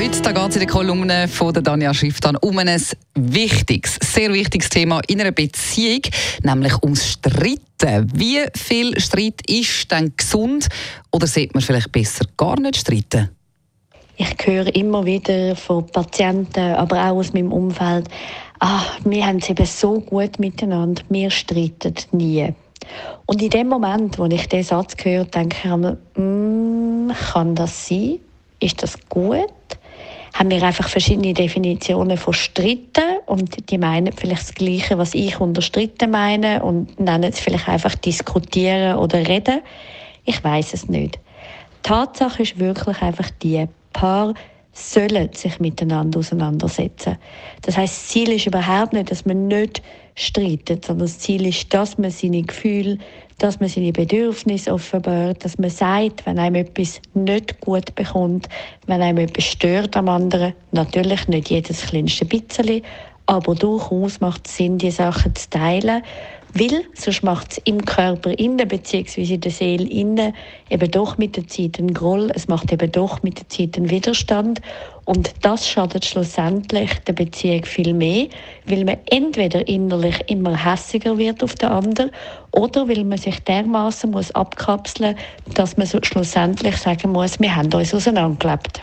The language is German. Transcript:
heute geht es in der Kolumne von der Danja Schifftan um ein wichtiges, sehr wichtiges Thema in einer Beziehung, nämlich ums Streiten. Wie viel Streit ist denn gesund oder sollte man vielleicht besser gar nicht streiten? Ich höre immer wieder von Patienten, aber auch aus meinem Umfeld, ah, wir haben es eben so gut miteinander, wir streiten nie. Und in dem Moment, wo ich diesen Satz höre, denke ich mir, mm, kann das sein? Ist das gut? Haben wir einfach verschiedene Definitionen von Stritten und die meinen vielleicht das Gleiche, was ich unter Stritten meine und nennen es vielleicht einfach diskutieren oder reden. Ich weiß es nicht. Tatsache ist wirklich einfach die, Paar sollen sich miteinander auseinandersetzen. Das heißt, das Ziel ist überhaupt nicht, dass man nicht streitet, sondern das Ziel ist, dass man seine Gefühle, dass man seine Bedürfnisse offenbart, dass man sagt, wenn einem etwas nicht gut bekommt, wenn einem etwas stört am anderen, natürlich nicht jedes kleinste bisschen, aber durchaus macht es Sinn, die Sachen zu teilen weil sonst macht es im Körper innen bzw. in der Seele innen eben doch mit der Zeit einen Groll, es macht eben doch mit der Zeit einen Widerstand und das schadet schlussendlich der Beziehung viel mehr, weil man entweder innerlich immer hässiger wird auf den anderen oder weil man sich dermaßen muss abkapseln, dass man schlussendlich sagen muss, wir haben uns auseinandergelebt.